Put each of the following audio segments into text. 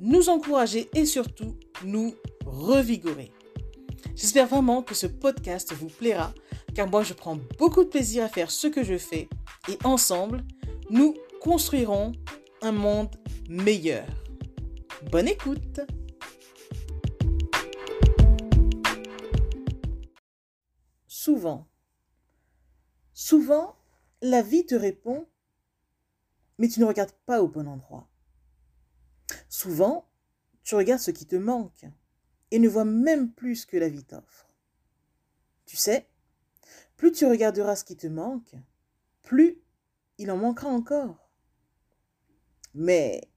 nous encourager et surtout nous revigorer. J'espère vraiment que ce podcast vous plaira car moi je prends beaucoup de plaisir à faire ce que je fais et ensemble, nous construirons un monde meilleur. Bonne écoute Souvent, souvent, la vie te répond, mais tu ne regardes pas au bon endroit. Souvent, tu regardes ce qui te manque et ne vois même plus ce que la vie t'offre. Tu sais, plus tu regarderas ce qui te manque, plus il en manquera encore. Mais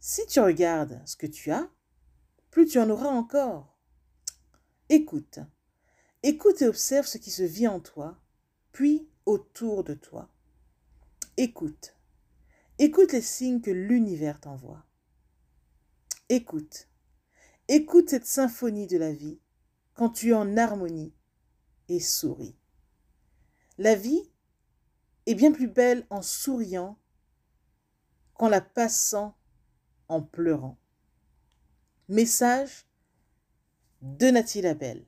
si tu regardes ce que tu as, plus tu en auras encore. Écoute, écoute et observe ce qui se vit en toi, puis autour de toi. Écoute, écoute les signes que l'univers t'envoie. Écoute, écoute cette symphonie de la vie quand tu es en harmonie et souris. La vie est bien plus belle en souriant qu'en la passant en pleurant. Message de Nathalie Labelle.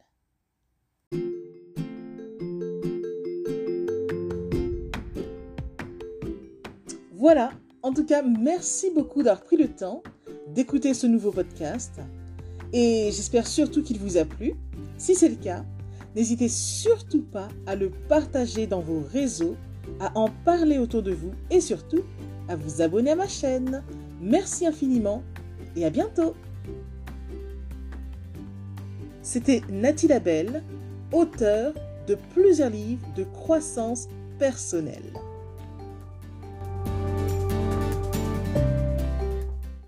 Voilà, en tout cas, merci beaucoup d'avoir pris le temps d'écouter ce nouveau podcast et j'espère surtout qu'il vous a plu. Si c'est le cas, n'hésitez surtout pas à le partager dans vos réseaux, à en parler autour de vous et surtout à vous abonner à ma chaîne. Merci infiniment et à bientôt. C'était Nathalie Labelle, auteure de plusieurs livres de croissance personnelle.